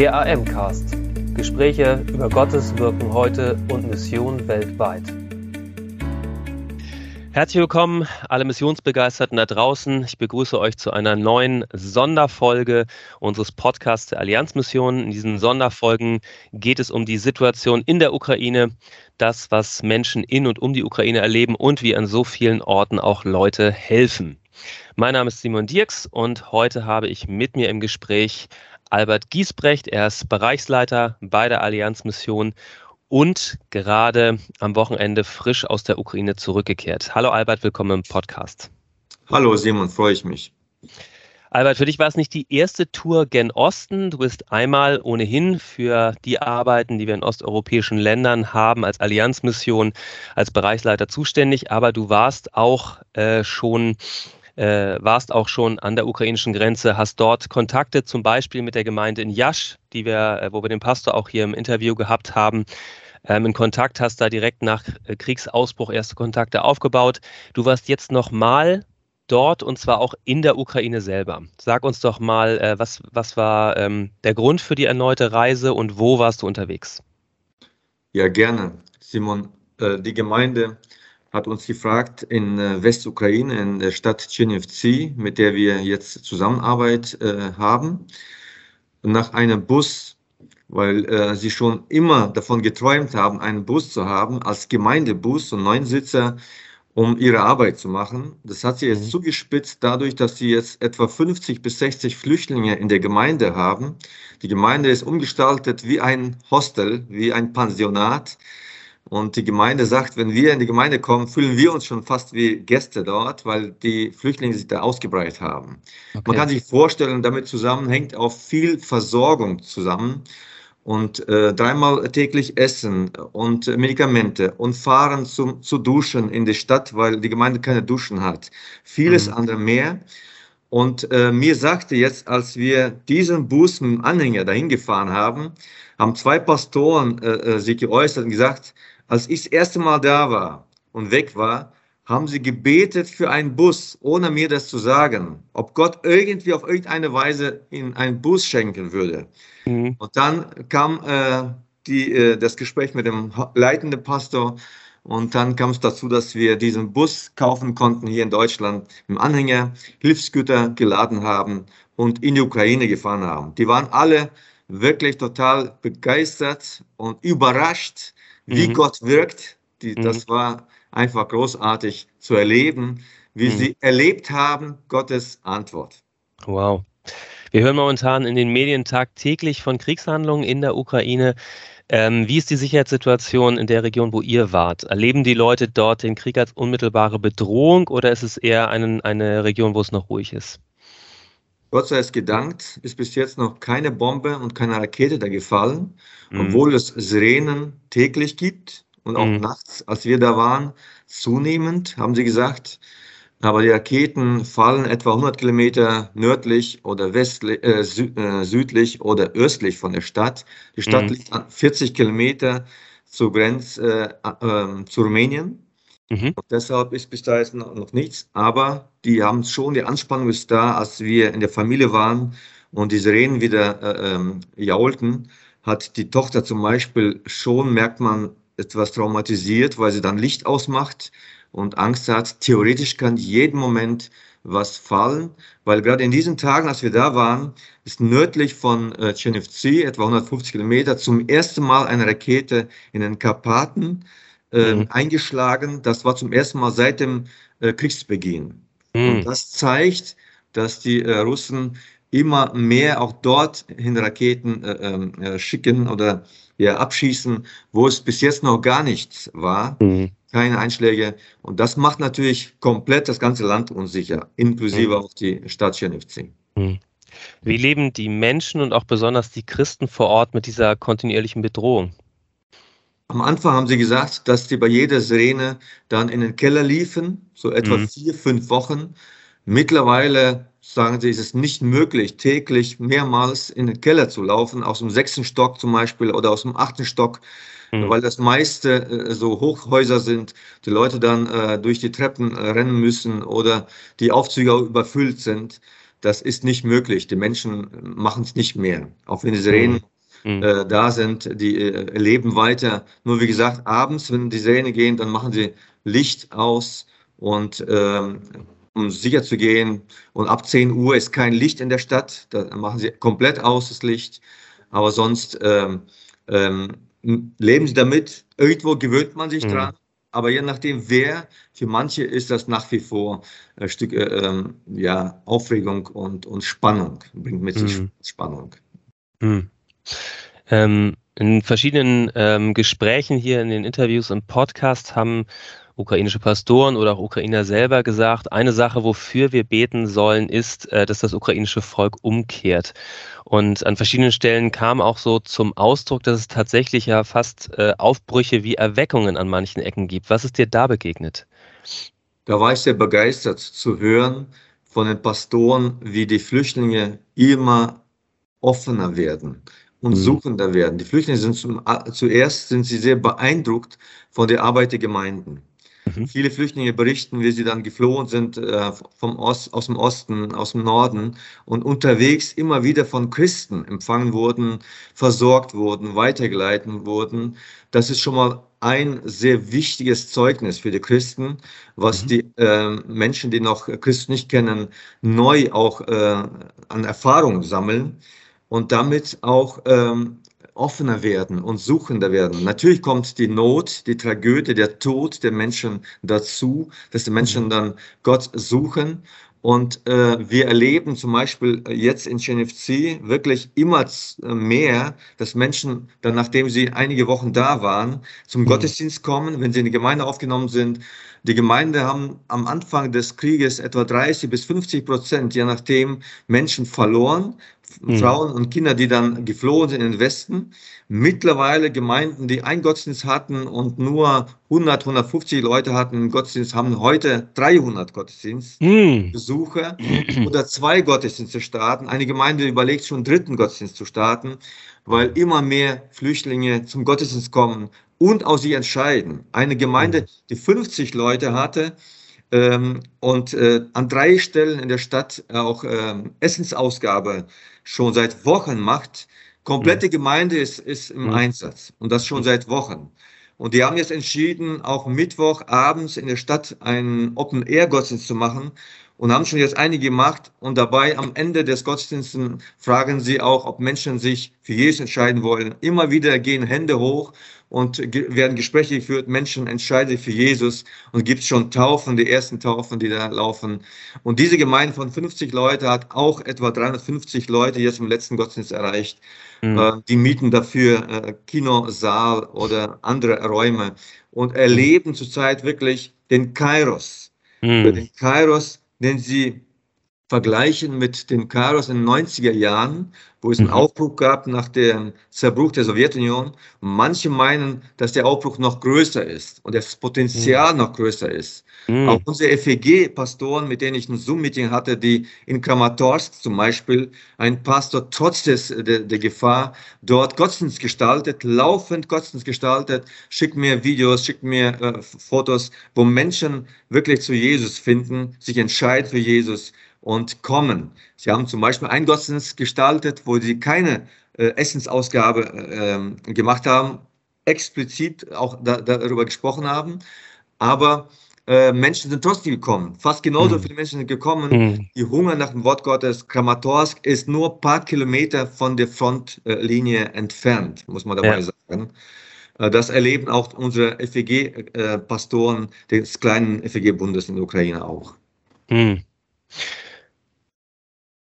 Der AM-Cast. Gespräche über Gottes Wirken heute und Mission weltweit. Herzlich willkommen, alle Missionsbegeisterten da draußen. Ich begrüße euch zu einer neuen Sonderfolge unseres Podcasts der Allianzmission. In diesen Sonderfolgen geht es um die Situation in der Ukraine, das, was Menschen in und um die Ukraine erleben und wie an so vielen Orten auch Leute helfen. Mein Name ist Simon Dirks und heute habe ich mit mir im Gespräch Albert Giesbrecht. Er ist Bereichsleiter bei der Allianzmission und gerade am Wochenende frisch aus der Ukraine zurückgekehrt. Hallo Albert, willkommen im Podcast. Hallo Simon, freue ich mich. Albert, für dich war es nicht die erste Tour gen Osten. Du bist einmal ohnehin für die Arbeiten, die wir in osteuropäischen Ländern haben, als Allianzmission, als Bereichsleiter zuständig, aber du warst auch äh, schon äh, warst auch schon an der ukrainischen Grenze, hast dort Kontakte zum Beispiel mit der Gemeinde in Jasch, die wir, äh, wo wir den Pastor auch hier im Interview gehabt haben, ähm, in Kontakt, hast da direkt nach äh, Kriegsausbruch erste Kontakte aufgebaut. Du warst jetzt nochmal dort und zwar auch in der Ukraine selber. Sag uns doch mal, äh, was, was war ähm, der Grund für die erneute Reise und wo warst du unterwegs? Ja, gerne. Simon, die Gemeinde hat uns gefragt in äh, Westukraine, in der Stadt Tschernivtsi, mit der wir jetzt Zusammenarbeit äh, haben, nach einem Bus, weil äh, sie schon immer davon geträumt haben, einen Bus zu haben, als Gemeindebus und Neunsitzer, um ihre Arbeit zu machen. Das hat sie jetzt mhm. zugespitzt dadurch, dass sie jetzt etwa 50 bis 60 Flüchtlinge in der Gemeinde haben. Die Gemeinde ist umgestaltet wie ein Hostel, wie ein Pensionat. Und die Gemeinde sagt, wenn wir in die Gemeinde kommen, fühlen wir uns schon fast wie Gäste dort, weil die Flüchtlinge sich da ausgebreitet haben. Okay. Man kann sich vorstellen, damit zusammenhängt auch viel Versorgung zusammen und äh, dreimal täglich Essen und Medikamente und Fahren zum, zu duschen in die Stadt, weil die Gemeinde keine Duschen hat. Vieles mhm. andere mehr. Und äh, mir sagte jetzt, als wir diesen Bus mit dem Anhänger dahin gefahren haben, haben zwei Pastoren äh, äh sich geäußert und gesagt, als ich das erste Mal da war und weg war, haben sie gebetet für einen Bus, ohne mir das zu sagen, ob Gott irgendwie auf irgendeine Weise ihnen einen Bus schenken würde. Mhm. Und dann kam äh, die, äh, das Gespräch mit dem leitenden Pastor und dann kam es dazu, dass wir diesen Bus kaufen konnten hier in Deutschland, im Anhänger Hilfsgüter geladen haben und in die Ukraine gefahren haben. Die waren alle wirklich total begeistert und überrascht, wie mhm. Gott wirkt. Die, mhm. Das war einfach großartig zu erleben, wie mhm. sie erlebt haben, Gottes Antwort. Wow. Wir hören momentan in den Medien tagtäglich von Kriegshandlungen in der Ukraine. Ähm, wie ist die Sicherheitssituation in der Region, wo ihr wart? Erleben die Leute dort den Krieg als unmittelbare Bedrohung oder ist es eher einen, eine Region, wo es noch ruhig ist? Gott sei es gedankt, ist bis jetzt noch keine Bombe und keine Rakete da gefallen, mhm. obwohl es Sirenen täglich gibt und auch mhm. nachts, als wir da waren, zunehmend, haben sie gesagt. Aber die Raketen fallen etwa 100 Kilometer nördlich oder westlich, äh, sü äh, südlich oder östlich von der Stadt. Die Stadt mhm. liegt an 40 Kilometer zur Grenze äh, äh, zu Rumänien. Mhm. deshalb ist bis da jetzt noch, nichts. Aber die haben schon, die Anspannung ist da, als wir in der Familie waren und die Sirenen wieder äh, ähm, jaulten, hat die Tochter zum Beispiel schon, merkt man, etwas traumatisiert, weil sie dann Licht ausmacht und Angst hat. Theoretisch kann jeden Moment was fallen, weil gerade in diesen Tagen, als wir da waren, ist nördlich von äh, etwa 150 Kilometer, zum ersten Mal eine Rakete in den Karpaten äh, mhm. eingeschlagen. Das war zum ersten Mal seit dem äh, Kriegsbeginn. Mhm. Und das zeigt, dass die äh, Russen immer mehr auch dort hin Raketen äh, ähm, äh, schicken oder ja, abschießen, wo es bis jetzt noch gar nichts war. Mhm. Keine Einschläge. Und das macht natürlich komplett das ganze Land unsicher, inklusive mhm. auch die Stadt Chernivtsi. Mhm. Wie leben die Menschen und auch besonders die Christen vor Ort mit dieser kontinuierlichen Bedrohung? Am Anfang haben sie gesagt, dass sie bei jeder Sirene dann in den Keller liefen, so etwa mhm. vier, fünf Wochen. Mittlerweile sagen sie, ist es nicht möglich, täglich mehrmals in den Keller zu laufen, aus dem sechsten Stock zum Beispiel oder aus dem achten Stock, mhm. weil das meiste äh, so Hochhäuser sind, die Leute dann äh, durch die Treppen äh, rennen müssen oder die Aufzüge überfüllt sind. Das ist nicht möglich. Die Menschen machen es nicht mehr. Auch wenn die Sirenen mhm mhm. äh, da sind, die äh, leben weiter. Nur wie gesagt, abends, wenn die Serien gehen, dann machen sie Licht aus und ähm, um sicher zu gehen. Und ab 10 Uhr ist kein Licht in der Stadt, da machen sie komplett aus das Licht. Aber sonst ähm, ähm, leben sie damit. Irgendwo gewöhnt man sich mhm. dran. Aber je nachdem, wer, für manche ist das nach wie vor ein Stück äh, ähm, ja, Aufregung und, und Spannung, bringt mit sich mhm. Spannung. Mhm. Ähm, in verschiedenen ähm, Gesprächen hier in den Interviews und Podcasts haben ukrainische Pastoren oder auch Ukrainer selber gesagt, eine Sache, wofür wir beten sollen, ist, äh, dass das ukrainische Volk umkehrt. Und an verschiedenen Stellen kam auch so zum Ausdruck, dass es tatsächlich ja fast äh, Aufbrüche wie Erweckungen an manchen Ecken gibt. Was ist dir da begegnet? Da war ich sehr begeistert zu hören von den Pastoren, wie die Flüchtlinge immer offener werden und mhm. suchender werden. Die Flüchtlinge sind zum, zuerst sind sie sehr beeindruckt von der Arbeit der Gemeinden. Mhm. Viele Flüchtlinge berichten, wie sie dann geflohen sind äh, vom Ost, aus dem Osten, aus dem Norden und unterwegs immer wieder von Christen empfangen wurden, versorgt wurden, weitergeleitet wurden. Das ist schon mal ein sehr wichtiges Zeugnis für die Christen, was mhm. die äh, Menschen, die noch Christus nicht kennen, neu auch äh, an Erfahrung sammeln und damit auch ähm, offener werden und suchender werden. Natürlich kommt die Not, die Tragödie, der Tod der Menschen dazu, dass die Menschen mhm. dann Gott suchen. Und äh, wir erleben zum Beispiel jetzt in Chenevci wirklich immer mehr, dass Menschen dann, nachdem sie einige Wochen da waren, zum mhm. Gottesdienst kommen, wenn sie in die Gemeinde aufgenommen sind. Die Gemeinde haben am Anfang des Krieges etwa 30 bis 50 Prozent, je nachdem, Menschen verloren. Frauen und Kinder, die dann geflohen sind in den Westen. Mittlerweile Gemeinden, die einen Gottesdienst hatten und nur 100, 150 Leute hatten Gottesdienst, haben heute 300 Gottesdienstbesucher mhm. oder zwei Gottesdienste starten. Eine Gemeinde überlegt schon, einen dritten Gottesdienst zu starten, weil immer mehr Flüchtlinge zum Gottesdienst kommen und auch sich entscheiden. Eine Gemeinde, die 50 Leute hatte, ähm, und äh, an drei Stellen in der Stadt auch ähm, Essensausgabe schon seit Wochen macht. Komplette mhm. Gemeinde ist, ist im mhm. Einsatz und das schon seit Wochen. Und die haben jetzt entschieden, auch Mittwoch abends in der Stadt einen Open-Air-Gottesdienst zu machen und haben schon jetzt einige gemacht. Und dabei am Ende des Gottesdienstes fragen sie auch, ob Menschen sich für Jesus entscheiden wollen. Immer wieder gehen Hände hoch und werden Gespräche geführt. Menschen entscheiden sich für Jesus und gibt schon Taufen, die ersten Taufen, die da laufen. Und diese Gemeinde von 50 Leute hat auch etwa 350 Leute jetzt im letzten Gottesdienst erreicht. Mhm. die mieten dafür äh, Kinosaal oder andere Räume und erleben zurzeit wirklich den Kairos. Mhm. Den Kairos, den sie vergleichen mit dem Chaos in den 90er Jahren, wo es einen mhm. Aufbruch gab nach dem Zerbruch der Sowjetunion. Manche meinen, dass der Aufbruch noch größer ist und das Potenzial mhm. noch größer ist. Mhm. Auch unsere FEG-Pastoren, mit denen ich ein Zoom-Meeting hatte, die in Kramatorsk zum Beispiel, ein Pastor trotz des, der, der Gefahr dort Gottesdienst gestaltet, laufend Gottesdienst gestaltet, schickt mir Videos, schickt mir äh, Fotos, wo Menschen wirklich zu Jesus finden, sich entscheiden für Jesus und kommen. Sie haben zum Beispiel einen Gottesdienst gestaltet, wo sie keine äh, Essensausgabe äh, gemacht haben, explizit auch da, darüber gesprochen haben, aber äh, Menschen sind trotzdem gekommen. Fast genauso mhm. viele Menschen sind gekommen, mhm. die Hunger nach dem Wort Gottes. Kramatorsk ist nur ein paar Kilometer von der Frontlinie entfernt, muss man dabei ja. sagen. Äh, das erleben auch unsere FEG-Pastoren des kleinen FEG-Bundes in der Ukraine auch. Mhm.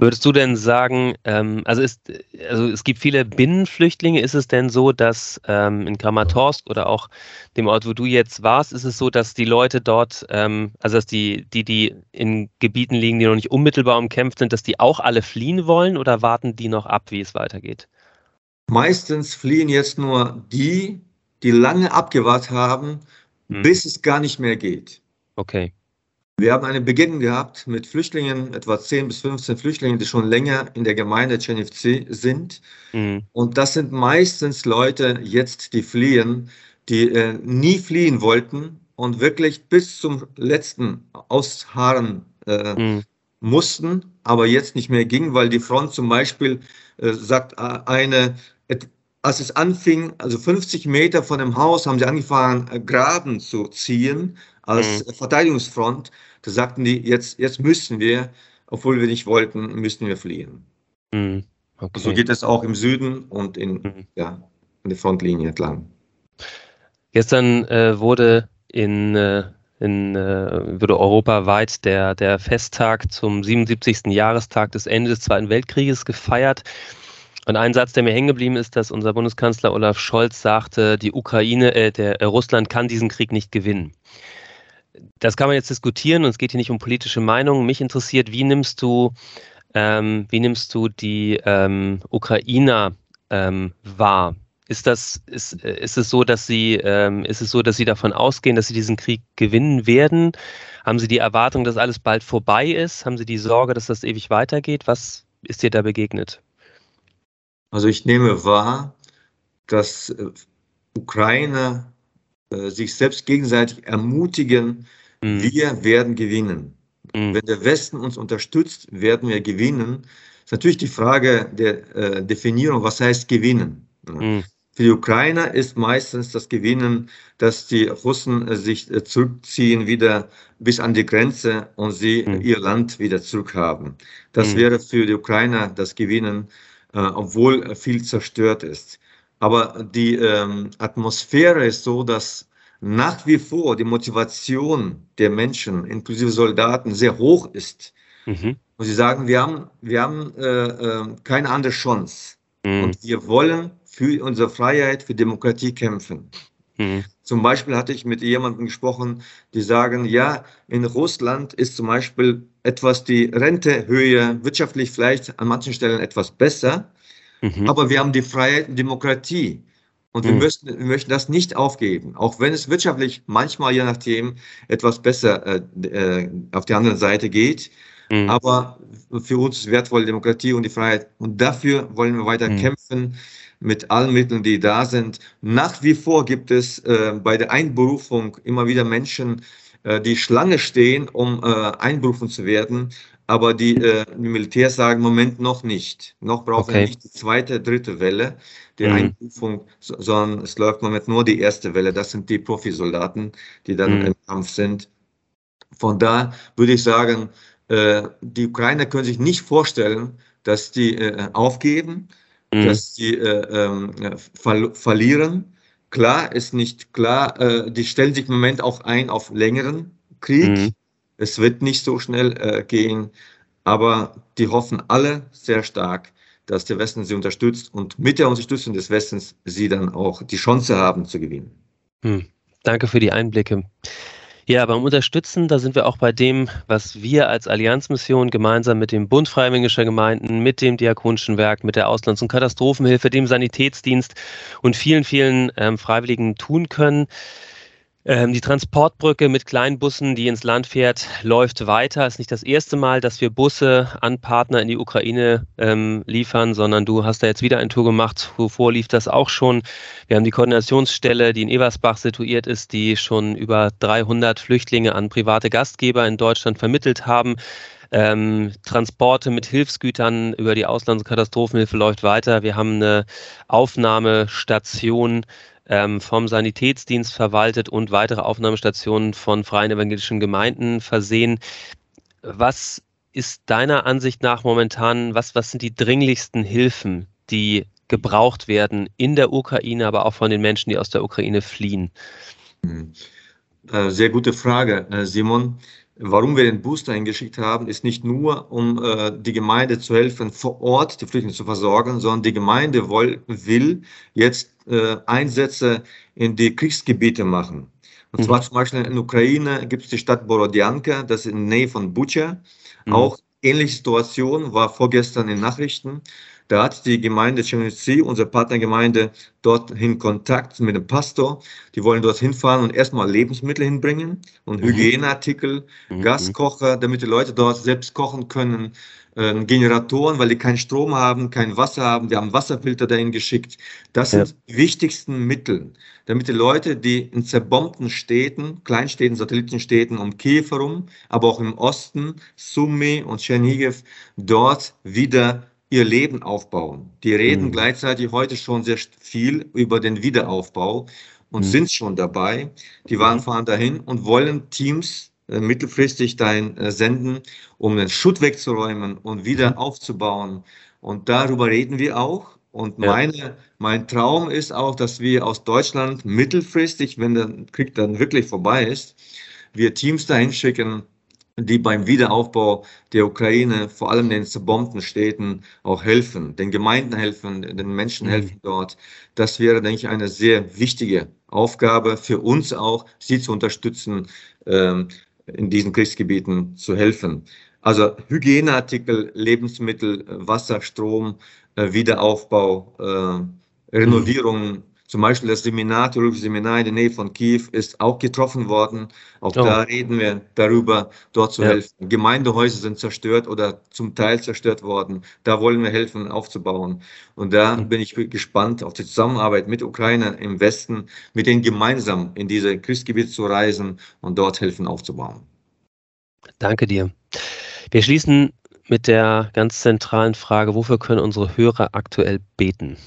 Würdest du denn sagen, ähm, also, ist, also es gibt viele Binnenflüchtlinge, ist es denn so, dass ähm, in Kramatorsk oder auch dem Ort, wo du jetzt warst, ist es so, dass die Leute dort, ähm, also dass die, die, die in Gebieten liegen, die noch nicht unmittelbar umkämpft sind, dass die auch alle fliehen wollen oder warten die noch ab, wie es weitergeht? Meistens fliehen jetzt nur die, die lange abgewartet haben, hm. bis es gar nicht mehr geht. Okay. Wir haben einen Beginn gehabt mit Flüchtlingen, etwa 10 bis 15 Flüchtlingen, die schon länger in der Gemeinde Cenevci sind. Mhm. Und das sind meistens Leute jetzt, die fliehen, die äh, nie fliehen wollten und wirklich bis zum letzten ausharren äh, mhm. mussten, aber jetzt nicht mehr ging, weil die Front zum Beispiel, äh, sagt äh, eine, als es anfing, also 50 Meter von dem Haus, haben sie angefangen, äh, Graben zu ziehen als mhm. Verteidigungsfront. Da sagten die, jetzt, jetzt müssen wir, obwohl wir nicht wollten, müssen wir fliehen. Mhm. Okay. So geht es auch im Süden und in, mhm. ja, in der Frontlinie entlang. Gestern äh, wurde in, äh, in äh, wurde europaweit der, der Festtag zum 77. Jahrestag des Endes des Zweiten Weltkrieges gefeiert. Und ein Satz, der mir hängen geblieben ist, dass unser Bundeskanzler Olaf Scholz sagte, die Ukraine, äh, der äh, Russland kann diesen Krieg nicht gewinnen. Das kann man jetzt diskutieren und es geht hier nicht um politische Meinungen. Mich interessiert, wie nimmst du, ähm, wie nimmst du die ähm, Ukrainer ähm, wahr? Ist das, ist, äh, ist es so, dass Sie, ähm, ist es so, dass Sie davon ausgehen, dass Sie diesen Krieg gewinnen werden? Haben Sie die Erwartung, dass alles bald vorbei ist? Haben Sie die Sorge, dass das ewig weitergeht? Was ist dir da begegnet? Also ich nehme wahr, dass äh, Ukrainer äh, sich selbst gegenseitig ermutigen, mhm. wir werden gewinnen. Mhm. Wenn der Westen uns unterstützt, werden wir gewinnen. Ist natürlich die Frage der äh, Definierung, was heißt gewinnen. Mhm. Für die Ukrainer ist meistens das Gewinnen, dass die Russen äh, sich äh, zurückziehen wieder bis an die Grenze und sie mhm. ihr Land wieder zurückhaben. Das mhm. wäre für die Ukrainer das Gewinnen, obwohl viel zerstört ist. Aber die ähm, Atmosphäre ist so, dass nach wie vor die Motivation der Menschen, inklusive Soldaten, sehr hoch ist. Mhm. Und sie sagen, wir haben, wir haben äh, äh, keine andere Chance. Mhm. Und wir wollen für unsere Freiheit, für Demokratie kämpfen. Mhm. Zum Beispiel hatte ich mit jemandem gesprochen, die sagen, ja, in Russland ist zum Beispiel etwas die Rentehöhe wirtschaftlich vielleicht an manchen Stellen etwas besser, mhm. aber wir haben die Freiheit und Demokratie. Und wir, mhm. möchten, wir möchten das nicht aufgeben, auch wenn es wirtschaftlich manchmal, je nachdem, etwas besser äh, äh, auf die andere Seite geht. Mhm. Aber für uns ist wertvoll Demokratie und die Freiheit. Und dafür wollen wir weiter mhm. kämpfen mit allen Mitteln, die da sind. Nach wie vor gibt es äh, bei der Einberufung immer wieder Menschen, äh, die Schlange stehen, um äh, einberufen zu werden. Aber die, äh, die Militärs sagen, Moment noch nicht. Noch brauchen okay. wir nicht die zweite, dritte Welle der mhm. Einberufung, so, sondern es läuft im Moment nur die erste Welle. Das sind die Profisoldaten, die dann mhm. im Kampf sind. Von da würde ich sagen, äh, die Ukrainer können sich nicht vorstellen, dass die äh, aufgeben mhm. dass sie äh, ähm, ver verlieren. Klar ist nicht klar, äh, die stellen sich im Moment auch ein auf längeren Krieg. Es wird nicht so schnell äh, gehen, aber die hoffen alle sehr stark, dass der Westen sie unterstützt und mit der Unterstützung des Westens sie dann auch die Chance haben zu gewinnen. Mhm. Danke für die Einblicke. Ja, beim Unterstützen, da sind wir auch bei dem, was wir als Allianzmission gemeinsam mit dem Bund Freiwilliger Gemeinden, mit dem Diakonischen Werk, mit der Auslands- und Katastrophenhilfe, dem Sanitätsdienst und vielen, vielen ähm, Freiwilligen tun können. Ähm, die Transportbrücke mit kleinen Bussen, die ins Land fährt, läuft weiter. Es ist nicht das erste Mal, dass wir Busse an Partner in die Ukraine ähm, liefern, sondern du hast da jetzt wieder ein Tour gemacht. Wovor lief das auch schon? Wir haben die Koordinationsstelle, die in Eversbach situiert ist, die schon über 300 Flüchtlinge an private Gastgeber in Deutschland vermittelt haben. Ähm, Transporte mit Hilfsgütern über die Auslands- und Katastrophenhilfe läuft weiter. Wir haben eine Aufnahmestation ähm, vom Sanitätsdienst verwaltet und weitere Aufnahmestationen von freien evangelischen Gemeinden versehen. Was ist deiner Ansicht nach momentan, was, was sind die dringlichsten Hilfen, die gebraucht werden in der Ukraine, aber auch von den Menschen, die aus der Ukraine fliehen? Hm. Äh, sehr gute Frage, äh, Simon. Warum wir den Booster eingeschickt haben, ist nicht nur, um äh, die Gemeinde zu helfen, vor Ort die Flüchtlinge zu versorgen, sondern die Gemeinde will, will jetzt äh, Einsätze in die Kriegsgebiete machen. Und mhm. zwar zum Beispiel in der Ukraine gibt es die Stadt Borodjanka, das ist in der Nähe von Bucha. Mhm. Auch ähnliche Situation war vorgestern in Nachrichten. Da hat die Gemeinde Chernivtsi, unsere Partnergemeinde, dorthin Kontakt mit dem Pastor. Die wollen dort hinfahren und erstmal Lebensmittel hinbringen und mhm. Hygieneartikel, mhm. Gaskocher, damit die Leute dort selbst kochen können. Äh, Generatoren, weil die keinen Strom haben, kein Wasser haben. Die haben Wasserfilter dahin geschickt. Das sind ja. die wichtigsten Mittel, damit die Leute, die in zerbombten Städten, Kleinstädten, Satellitenstädten um Kiew herum, aber auch im Osten, Sumy und Tschernigiv, dort wieder ihr Leben aufbauen. Die reden mhm. gleichzeitig heute schon sehr viel über den Wiederaufbau und mhm. sind schon dabei. Die waren mhm. fahren dahin und wollen Teams äh, mittelfristig dahin äh, senden, um den Schutt wegzuräumen und wieder mhm. aufzubauen. Und darüber reden wir auch. Und meine, ja. mein Traum ist auch, dass wir aus Deutschland mittelfristig, wenn der Krieg dann wirklich vorbei ist, wir Teams dahin schicken, die beim Wiederaufbau der Ukraine, vor allem den zerbombten Städten, auch helfen, den Gemeinden helfen, den Menschen mhm. helfen dort. Das wäre, denke ich, eine sehr wichtige Aufgabe für uns auch, sie zu unterstützen, ähm, in diesen Kriegsgebieten zu helfen. Also Hygieneartikel, Lebensmittel, Wasser, Strom, äh, Wiederaufbau, äh, Renovierungen, zum Beispiel das Seminar, theologische Seminar in der Nähe von Kiew ist auch getroffen worden. Auch oh. da reden wir darüber, dort zu ja. helfen. Gemeindehäuser sind zerstört oder zum Teil zerstört worden. Da wollen wir helfen, aufzubauen. Und da mhm. bin ich gespannt auf die Zusammenarbeit mit Ukraine im Westen, mit denen gemeinsam in diese Kriegsgebiete zu reisen und dort helfen aufzubauen. Danke dir. Wir schließen mit der ganz zentralen Frage, wofür können unsere Hörer aktuell beten?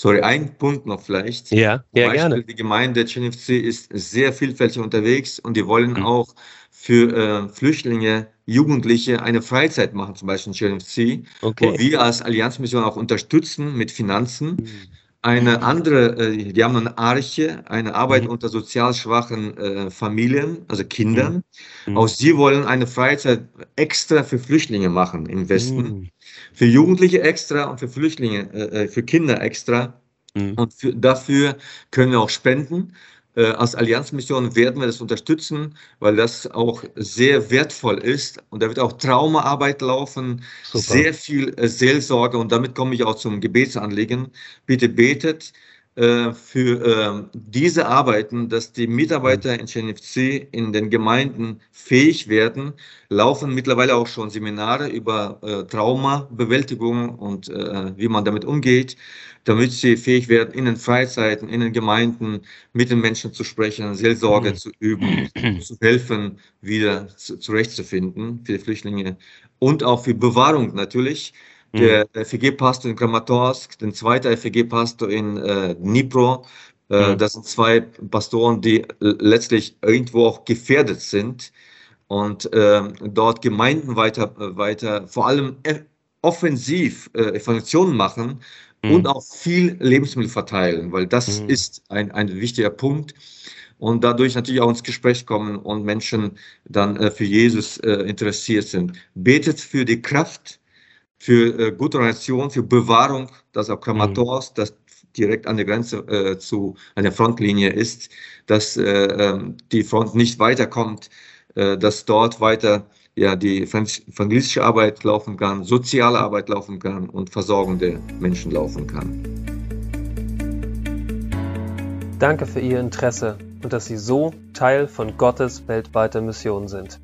Sorry, ein Punkt noch vielleicht. Ja, ja Beispiel, gerne. Die Gemeinde CNFC ist sehr vielfältig unterwegs und die wollen mhm. auch für äh, Flüchtlinge, Jugendliche eine Freizeit machen, zum Beispiel in CNFC, okay. wo wir als Allianzmission auch unterstützen mit Finanzen. Mhm eine andere, äh, die haben eine Arche, eine Arbeit mhm. unter sozial schwachen äh, Familien, also Kindern. Mhm. Auch sie wollen eine Freizeit extra für Flüchtlinge machen im Westen. Mhm. Für Jugendliche extra und für Flüchtlinge, äh, äh für Kinder extra. Mhm. Und für, dafür können wir auch spenden. Äh, als Allianzmission werden wir das unterstützen, weil das auch sehr wertvoll ist. Und da wird auch Traumaarbeit laufen, Super. sehr viel äh, Seelsorge. Und damit komme ich auch zum Gebetsanliegen. Bitte betet für äh, diese Arbeiten, dass die Mitarbeiter in CNFC in den Gemeinden fähig werden, laufen mittlerweile auch schon Seminare über äh, Traumabewältigung und äh, wie man damit umgeht damit sie fähig werden, in den Freizeiten, in den Gemeinden mit den Menschen zu sprechen, Seelsorge zu üben, zu helfen, wieder zu, zurechtzufinden für die Flüchtlinge und auch für Bewahrung natürlich. Der mhm. FG-Pastor in Kramatorsk, der zweite FG-Pastor in äh, Dnipro, äh, mhm. das sind zwei Pastoren, die letztlich irgendwo auch gefährdet sind und äh, dort Gemeinden weiter, weiter vor allem e-, offensiv äh, Evangelisation machen mhm. und auch viel Lebensmittel verteilen, weil das mhm. ist ein, ein wichtiger Punkt. Und dadurch natürlich auch ins Gespräch kommen und Menschen dann äh, für Jesus äh, interessiert sind. Betet für die Kraft, für äh, gute Organisation, für Bewahrung, dass auch Kramators, mhm. das direkt an der Grenze äh, zu einer Frontlinie ist, dass äh, ähm, die Front nicht weiterkommt, äh, dass dort weiter ja, die evangelistische Arbeit laufen kann, soziale Arbeit laufen kann und versorgende Menschen laufen kann. Danke für Ihr Interesse und dass Sie so Teil von Gottes weltweiter Mission sind.